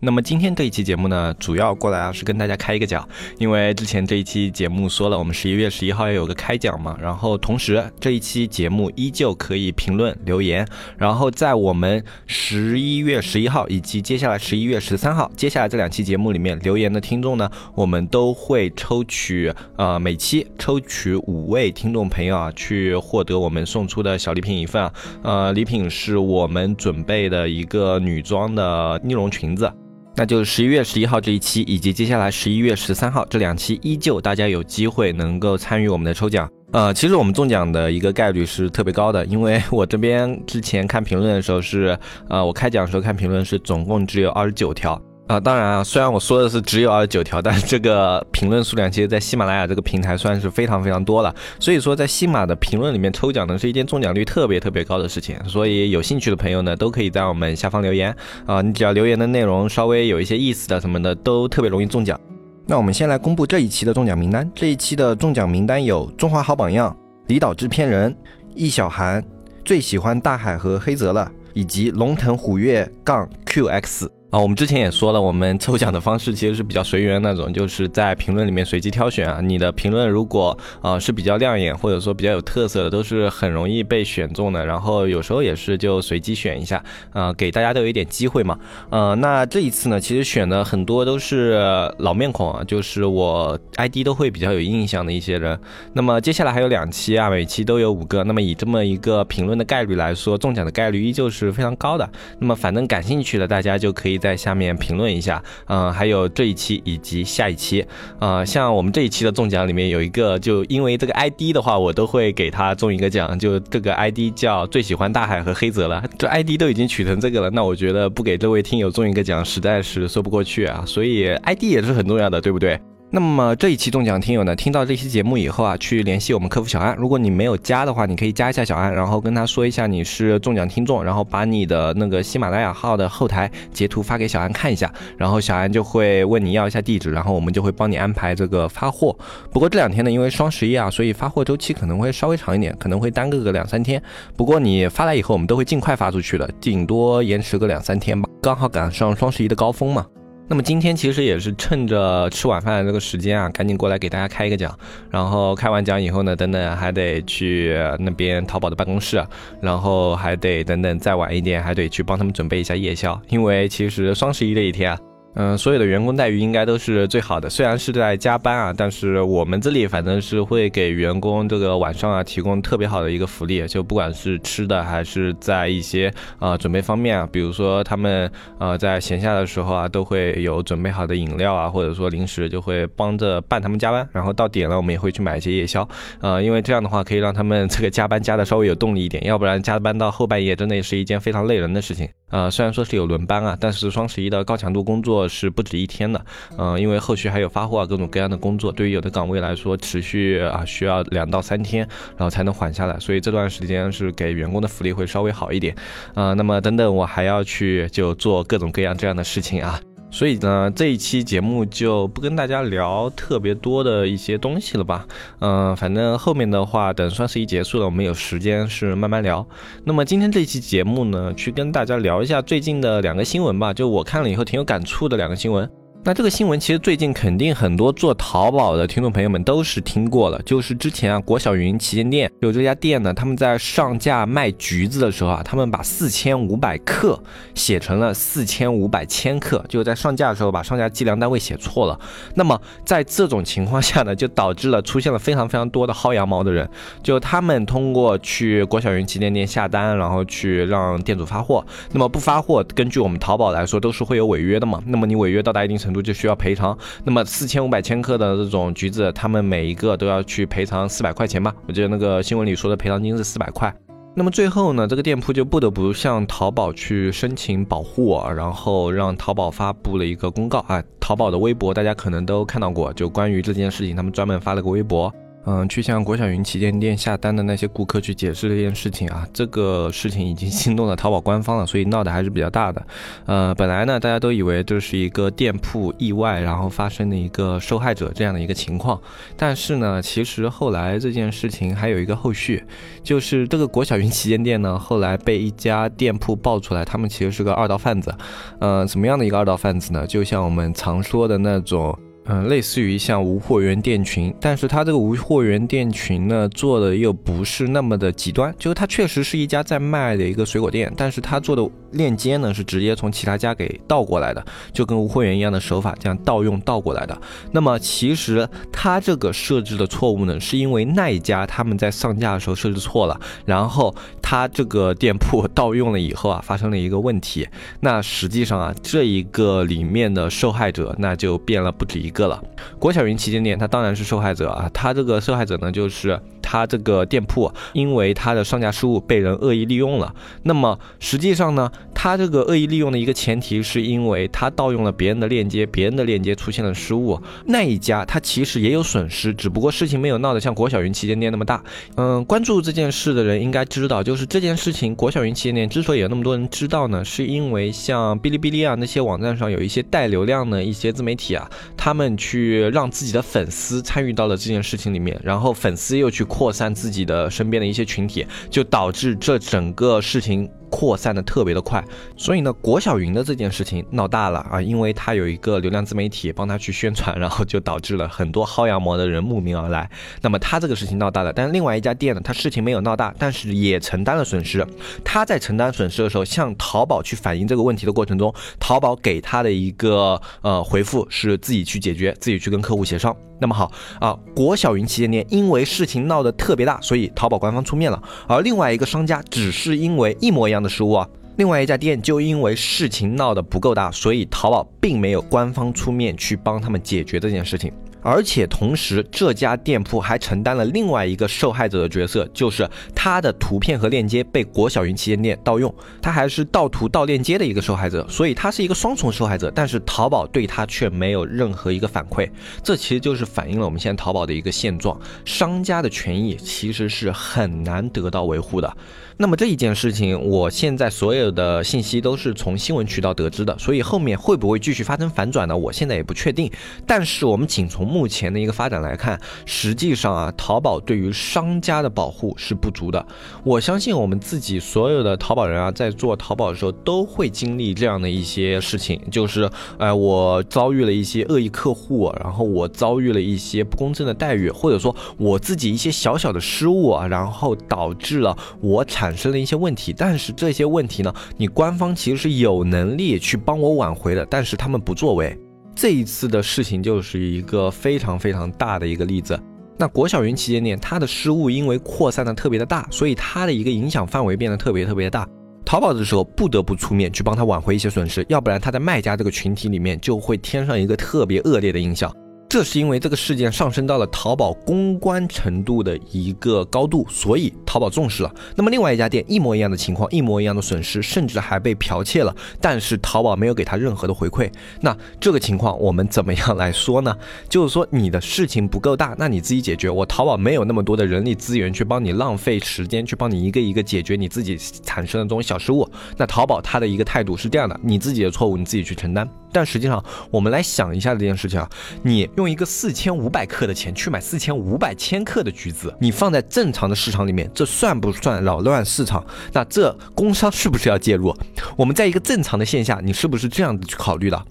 那么今天这一期节目呢，主要过来啊是跟大家开一个奖，因为之前这一期节目说了，我们十一月十一号要有个开奖嘛，然后同时这一期节目依旧可以评论留言，然后在我们十一月十一号以及接下来十一月十三号，接下来这两期节目里面留言的听众呢，我们都会抽取呃每期抽取五位听众朋友啊，去获得我们送出的小礼品一份啊，呃礼品是我们准备的一个女装的尼龙裙子。那就是十一月十一号这一期，以及接下来十一月十三号这两期，依旧大家有机会能够参与我们的抽奖。呃，其实我们中奖的一个概率是特别高的，因为 我这边之前看评论的时候是，呃，我开奖的时候看评论是总共只有二十九条。啊，当然啊，虽然我说的是只有二十九条，但这个评论数量其实，在喜马拉雅这个平台算是非常非常多了。所以说，在喜马的评论里面抽奖呢，是一件中奖率特别特别高的事情。所以有兴趣的朋友呢，都可以在我们下方留言啊，你只要留言的内容稍微有一些意思的什么的，都特别容易中奖。那我们先来公布这一期的中奖名单。这一期的中奖名单有中华好榜样、离岛制片人、易小涵、最喜欢大海和黑泽了，以及龙腾虎跃杠 QX。啊，我们之前也说了，我们抽奖的方式其实是比较随缘那种，就是在评论里面随机挑选啊。你的评论如果啊是比较亮眼，或者说比较有特色的，都是很容易被选中的。然后有时候也是就随机选一下，啊，给大家都有一点机会嘛。呃，那这一次呢，其实选的很多都是老面孔啊，就是我 ID 都会比较有印象的一些人。那么接下来还有两期啊，每期都有五个。那么以这么一个评论的概率来说，中奖的概率依旧是非常高的。那么反正感兴趣的大家就可以。在下面评论一下，嗯，还有这一期以及下一期，啊，像我们这一期的中奖里面有一个，就因为这个 ID 的话，我都会给他中一个奖，就这个 ID 叫最喜欢大海和黑泽了，这 ID 都已经取成这个了，那我觉得不给这位听友中一个奖实在是说不过去啊，所以 ID 也是很重要的，对不对？那么这一期中奖听友呢，听到这期节目以后啊，去联系我们客服小安。如果你没有加的话，你可以加一下小安，然后跟他说一下你是中奖听众，然后把你的那个喜马拉雅号的后台截图发给小安看一下，然后小安就会问你要一下地址，然后我们就会帮你安排这个发货。不过这两天呢，因为双十一啊，所以发货周期可能会稍微长一点，可能会耽搁个两三天。不过你发来以后，我们都会尽快发出去的，顶多延迟个两三天吧，刚好赶上双十一的高峰嘛。那么今天其实也是趁着吃晚饭的这个时间啊，赶紧过来给大家开一个奖。然后开完奖以后呢，等等还得去那边淘宝的办公室，然后还得等等再晚一点，还得去帮他们准备一下夜宵，因为其实双十一这一天啊。嗯，所有的员工待遇应该都是最好的。虽然是在加班啊，但是我们这里反正是会给员工这个晚上啊提供特别好的一个福利，就不管是吃的还是在一些呃准备方面啊，比如说他们呃在闲下的时候啊，都会有准备好的饮料啊，或者说零食，就会帮着伴他们加班。然后到点了，我们也会去买一些夜宵，呃，因为这样的话可以让他们 这个加班加的稍微有动力一点，要不然加班到后半夜真的也是一件非常累人的事情。呃，虽然说是有轮班啊，但是双十一的高强度工作是不止一天的。嗯，因为后续还有发货啊，各种各样的工作，对于有的岗位来说，持续啊需要两到三天，然后才能缓下来。所以这段时间是给员工的福利会稍微好一点。啊，那么等等我还要去就做各种各样这样的事情啊。所以呢，这一期节目就不跟大家聊特别多的一些东西了吧。嗯，反正后面的话，等双十一结束了，我们有时间是慢慢聊。那么今天这期节目呢，去跟大家聊一下最近的两个新闻吧，就我看了以后挺有感触的两个新闻。那这个新闻其实最近肯定很多做淘宝的听众朋友们都是听过了，就是之前啊国小云旗舰店有这家店呢，他们在上架卖橘子的时候啊，他们把四千五百克写成了四千五百千克，就在上架的时候把上架计量单位写错了。那么在这种情况下呢，就导致了出现了非常非常多的薅羊毛的人，就他们通过去国小云旗舰店下单，然后去让店主发货，那么不发货，根据我们淘宝来说都是会有违约的嘛。那么你违约到达一定程度。就需要赔偿，那么四千五百千克的这种橘子，他们每一个都要去赔偿四百块钱吧？我记得那个新闻里说的赔偿金是四百块。那么最后呢，这个店铺就不得不向淘宝去申请保护，然后让淘宝发布了一个公告啊。淘宝的微博大家可能都看到过，就关于这件事情，他们专门发了个微博。嗯，去向国小云旗舰店下单的那些顾客去解释这件事情啊，这个事情已经惊动了淘宝官方了，所以闹得还是比较大的。呃，本来呢，大家都以为这是一个店铺意外，然后发生的一个受害者这样的一个情况，但是呢，其实后来这件事情还有一个后续，就是这个国小云旗舰店呢，后来被一家店铺爆出来，他们其实是个二道贩子。呃，什么样的一个二道贩子呢？就像我们常说的那种。嗯，类似于像无货源店群，但是它这个无货源店群呢，做的又不是那么的极端，就是它确实是一家在卖的一个水果店，但是它做的链接呢是直接从其他家给盗过来的，就跟无货源一样的手法，这样盗用盗过来的。那么其实它这个设置的错误呢，是因为那一家他们在上架的时候设置错了，然后它这个店铺 盗用了以后啊，发生了一个问题。那实际上啊，这一个里面的受害者那就变了不止一个。个了，郭晓云旗舰店，他当然是受害者啊。他这个受害者呢，就是他这个店铺，因为他的上架失误被人恶意利用了。那么实际上呢，他这个恶意利用的一个前提，是因为他盗用了别人的链接，别人的链接出现了失误。那一家他其实也有损失，只不过事情没有闹得像国小云旗舰店那么大。嗯，关注这件事的人应该知道，就是这件事情，国小云旗舰店之所以有那么多人知道呢，是因为像哔哩哔哩啊那些网站上有一些带流量的一些自媒体啊，他们。去让自己的粉丝参与到了这件事情里面，然后粉丝又去扩散自己的身边的一些群体，就导致这整个事情。扩散的特别的快，所以呢，国小云的这件事情闹大了啊，因为他有一个流量自媒体帮他去宣传，然后就导致了很多薅羊毛的人慕名而来。那么他这个事情闹大了，但是另外一家店呢，他事情没有闹大，但是也承担了损失。他在承担损失的时候，向淘宝去反映这个问题的过程中，淘宝给他的一个呃回复是自己去解决，自己去跟客户协商。那么好啊，国小云旗舰店因为事情闹得特别大，所以淘宝官方出面了。而另外一个商家只是因为一模一样样的失误啊，另外一家店就因为事情闹得不够大，所以淘宝并没有官方出面去帮他们解决这件事情。而且同时，这家店铺还承担了另外一个受害者的角色，就是他的图片和链接被国小云旗舰店盗用，他还是盗图盗链接的一个受害者，所以他是一个双重受害者。但是淘宝对他却没有任何一个反馈，这其实就是反映了我们现在淘宝的一个现状：商家的权益其实是很难得到维护的。那么这一件事情，我现在所有的信息都是从新闻渠道得知的，所以后面会不会继续发生反转呢？我现在也不确定。但是我们仅从目前的一个发展来看，实际上啊，淘宝对于商家的保护是不足的。我相信我们自己所有的淘宝人啊，在做淘宝的时候都会经历这样的一些事情，就是，哎，我遭遇了一些恶意客户，然后我遭遇了一些不公正的待遇，或者说我自己一些小小的失误啊，然后导致了我产。产生了一些问题，但是这些问题呢，你官方其实是有能力去帮我挽回的，但是他们不作为。这一次的事情就是一个非常非常大的一个例子。那国小云旗舰店它的失误因为扩散的特别的大，所以它的一个影响范围变得特别特别大。淘宝的时候不得不出面去帮他挽回一些损失，要不然他在卖家这个群体里面就会添上一个特别恶劣的印象。这是因为这个事件上升到了淘宝公关程度的一个高度，所以淘宝重视了。那么另外一家店一模一样的情况，一模一样的损失，甚至还被剽窃了，但是淘宝没有给他任何的回馈。那这个情况我们怎么样来说呢？就是说你的事情不够大，那你自己解决。我淘宝没有那么多的人力资源去帮你浪费时间，去帮你一个一个解决你自己产生的这种小失误。那淘宝它的一个态度是这样的：你自己的错误你自己去承担。但实际上，我们来想一下这件事情啊，你用一个四千五百克的钱去买四千五百千克的橘子，你放在正常的市场里面，这算不算扰乱市场？那这工商是不是要介入？我们在一个正常的线下，你是不是这样子去考虑的？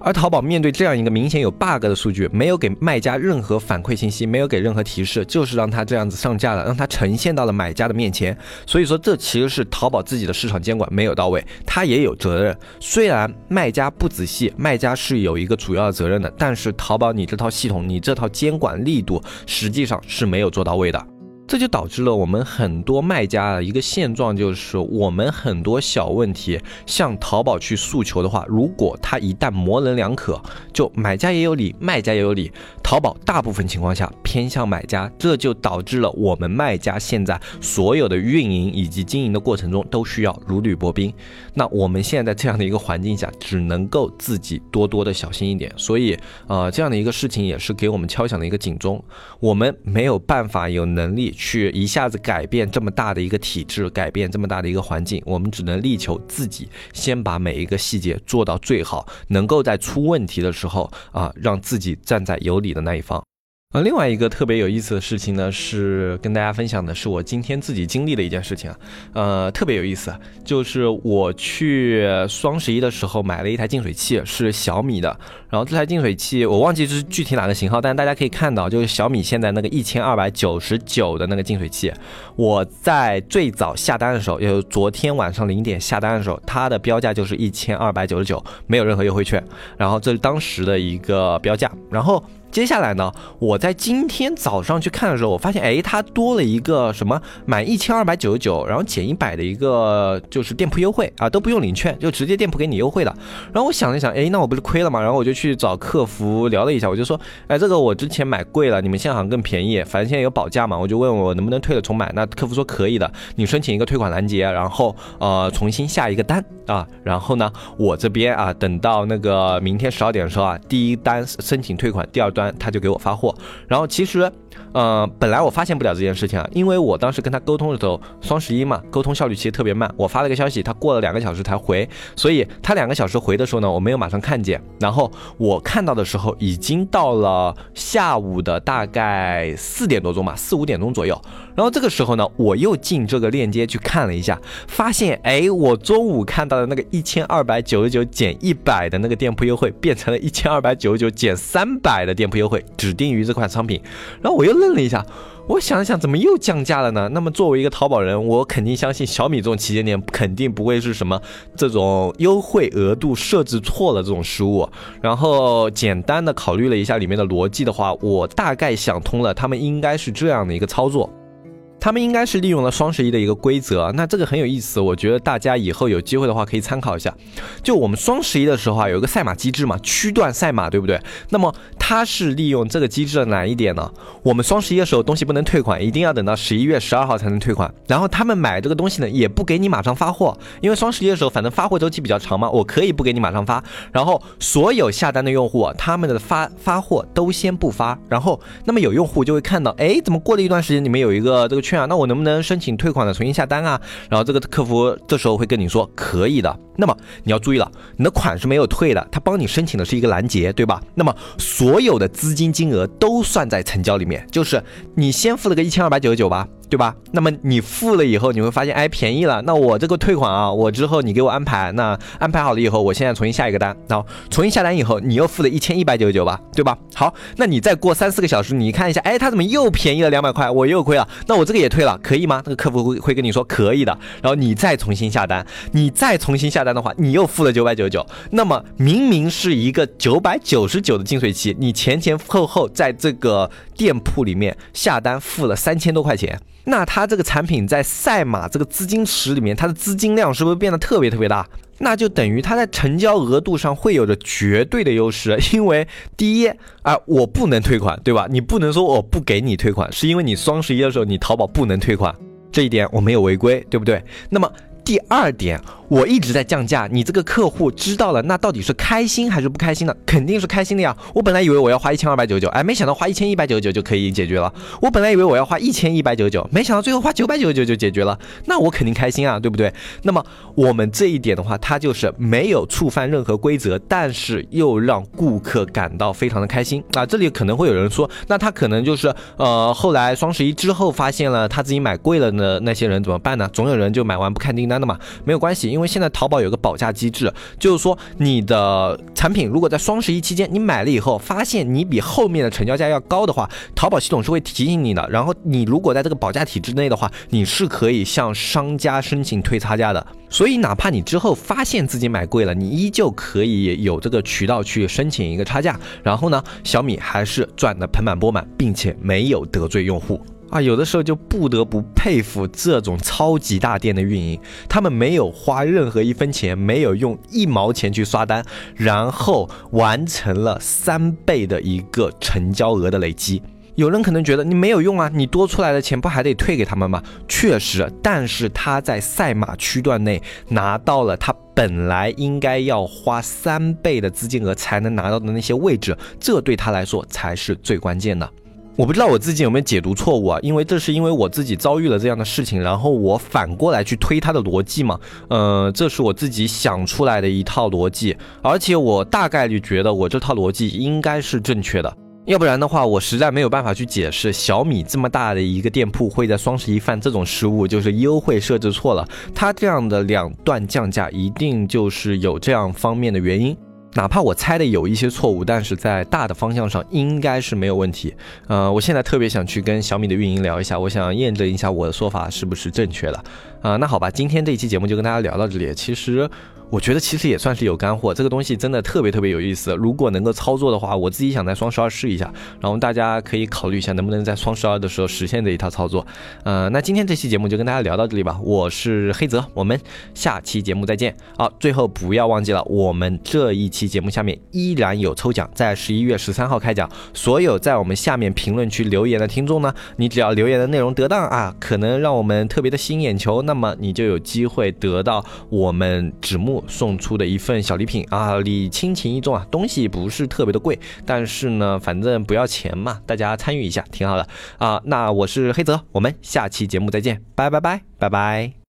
而淘宝面对这样一个明显有 bug 的数据，没有给卖家任何反馈信息，没有给任何提示，就是让他这样子上架了，让他呈现到了买家的面前。所以说，这其实是淘宝自己的市场监管没有到位，他也有责任。虽然卖家不仔细，卖家是有一个主要的责任的，但是淘宝你这套系统，你这套监管力度实际上是没有做到位的。这就导致了我们很多卖家的一个现状，就是我们很多小问题向淘宝去诉求的话，如果他一旦模棱两可，就买家也有理，卖家也有理，淘宝大部分情况下偏向买家，这就导致了我们卖家现在所有的运营以及经营的过程中都需要如履薄冰。那我们现在在这样的一个环境下，只能够自己多多的小心一点。所以，呃，这样的一个事情也是给我们敲响了一个警钟，我们没有办法有能力。去一下子改变这么大的一个体制，改变这么大的一个环境，我们只能力求自己先把每一个细节做到最好，能够在出问题的时候啊，让自己站在有理的那一方。呃，另外一个特别有意思的事情呢，是跟大家分享的，是我今天自己经历的一件事情啊，呃，特别有意思，就是我去双十一的时候买了一台净水器，是小米的，然后这台净水器我忘记是具体哪个型号，但大家可以看到，就是小米现在那个一千二百九十九的那个净水器，我在最早下单的时候，也就是昨天晚上零点下单的时候，它的标价就是一千二百九十九，没有任何优惠券，然后这是当时的一个标价，然后。接下来呢，我在今天早上去看的时候，我发现，哎，它多了一个什么满一千二百九十九，然后减一百的一个就是店铺优惠啊，都不用领券，就直接店铺给你优惠的。然后我想了想，哎，那我不是亏了吗？然后我就去找客服聊了一下，我就说，哎，这个我之前买贵了，你们现在好像更便宜，反正现在有保价嘛，我就问我能不能退了重买。那客服说可以的，你申请一个退款拦截，然后呃重新下一个单啊，然后呢，我这边啊等到那个明天十二点的时候啊，第一单申请退款，第二单。他就给我发货，然后其实。呃，本来我发现不了这件事情啊，因为我当时跟他沟通的时候，双十一嘛，沟通效率其实特别慢。我发了个消息，他过了两个小时才回，所以他两个小时回的时候呢，我没有马上看见。然后我看到的时候，已经到了下午的大概四点多钟吧，四五点钟左右。然后这个时候呢，我又进这个链接去看了一下，发现哎，我中午看到的那个一千二百九十九减一百的那个店铺优惠，变成了一千二百九十九减三百的店铺优惠，指定于这款商品。然后我又愣了一下，我想了想，怎么又降价了呢？那么作为一个淘宝人，我肯定相信小米这种旗舰店肯定不会是什么这种优惠额度设置错了这种失误。然后简单的考虑了一下里面的逻辑的话，我大概想通了，他们应该是这样的一个操作。他们应该是利用了双十一的一个规则，那这个很有意思，我觉得大家以后有机会的话可以参考一下。就我们双十一的时候啊，有一个赛马机制嘛，区段赛马，对不对？那么它是利用这个机制的哪一点呢？我们双十一的时候东西不能退款，一定要等到十一月十二号才能退款。然后他们买这个东西呢，也不给你马上发货，因为双十一的时候反正发货周期比较长嘛，我可以不给你马上发。然后所有下单的用户，他们的发发货都先不发。然后那么有用户就会看到，哎，怎么过了一段时间你们有一个这个券？那我能不能申请退款的重新下单啊？然后这个客服这时候会跟你说可以的。那么你要注意了，你的款是没有退的，他帮你申请的是一个拦截，对吧？那么所有的资金金额都算在成交里面，就是你先付了个一千二百九十九吧。对吧？那么你付了以后，你会发现，哎，便宜了。那我这个退款啊，我之后你给我安排，那安排好了以后，我现在重新下一个单，然后重新下单以后，你又付了一千一百九十九吧，对吧？好，那你再过三四个小时，你看一下，哎，他怎么又便宜了两百块？我又亏了，那我这个也退了，可以吗？那个客服会会跟你说可以的，然后你再重新下单，你再重新下单的话，你又付了九百九十九。那么明明是一个九百九十九的净水器，你前前后后在这个店铺里面下单付了三千多块钱。那它这个产品在赛马这个资金池里面，它的资金量是不是变得特别特别大？那就等于它在成交额度上会有着绝对的优势，因为第一啊，我不能退款，对吧？你不能说我不给你退款，是因为你双十一的时候你淘宝不能退款，这一点我没有违规，对不对？那么第二点。我一直在降价，你这个客户知道了，那到底是开心还是不开心呢？肯定是开心的呀。我本来以为我要花一千二百九十九，哎，没想到花一千一百九十九就可以解决了。我本来以为我要花一千一百九十九，没想到最后花九百九十九就解决了。那我肯定开心啊，对不对？那么我们这一点的话，它就是没有触犯任何规则，但是又让顾客感到非常的开心啊。这里可能会有人说，那他可能就是呃，后来双十一之后发现了他自己买贵了的那些人怎么办呢？总有人就买完不看订单的嘛，没有关系。因为因为现在淘宝有个保价机制，就是说你的产品如果在双十一期间你买了以后，发现你比后面的成交价要高的话，淘宝系统是会提醒你的。然后你如果在这个保价体制内的话，你是可以向商家申请退差价的。所以哪怕你之后发现自己买贵了，你依旧可以有这个渠道去申请一个差价。然后呢，小米还是赚得盆满钵满，并且没有得罪用户。啊，有的时候就不得不佩服这种超级大店的运营，他们没有花任何一分钱，没有用一毛钱去刷单，然后完成了三倍的一个成交额的累积。有人可能觉得你没有用啊，你多出来的钱不还得退给他们吗？确实，但是他在赛马区段内拿到了他本来应该要花三倍的资金额才能拿到的那些位置，这对他来说才是最关键的。我不知道我自己有没有解读错误啊？因为这是因为我自己遭遇了这样的事情，然后我反过来去推他的逻辑嘛。呃，这是我自己想出来的一套逻辑，而且我大概率觉得我这套逻辑应该是正确的。要不然的话，我实在没有办法去解释小米这么大的一个店铺会在双十一犯这种失误，就是优惠设置错了。它这样的两段降价，一定就是有这样方面的原因。哪怕我猜的有一些错误，但是在大的方向上应该是没有问题。呃，我现在特别想去跟小米的运营聊一下，我想验证一下我的说法是不是正确的。啊，那好吧，今天这一期节目就跟大家聊到这里。其实。我觉得其实也算是有干货，这个东西真的特别特别有意思。如果能够操作的话，我自己想在双十二试一下，然后大家可以考虑一下能不能在双十二的时候实现这一套操作。呃，那今天这期节目就跟大家聊到这里吧。我是黑泽，我们下期节目再见。好，最后不要忘记了，我们这一期节目下面依然有抽奖，在十一月十三号开奖。所有在我们下面评论区留言的听众呢，你只要留言的内容得当啊，可能让我们特别的吸引眼球，那么你就有机会得到我们纸木。送出的一份小礼品啊，礼轻情意重啊，东西不是特别的贵，但是呢，反正不要钱嘛，大家参与一下挺好的啊。那我是黑泽，我们下期节目再见，拜拜拜拜拜。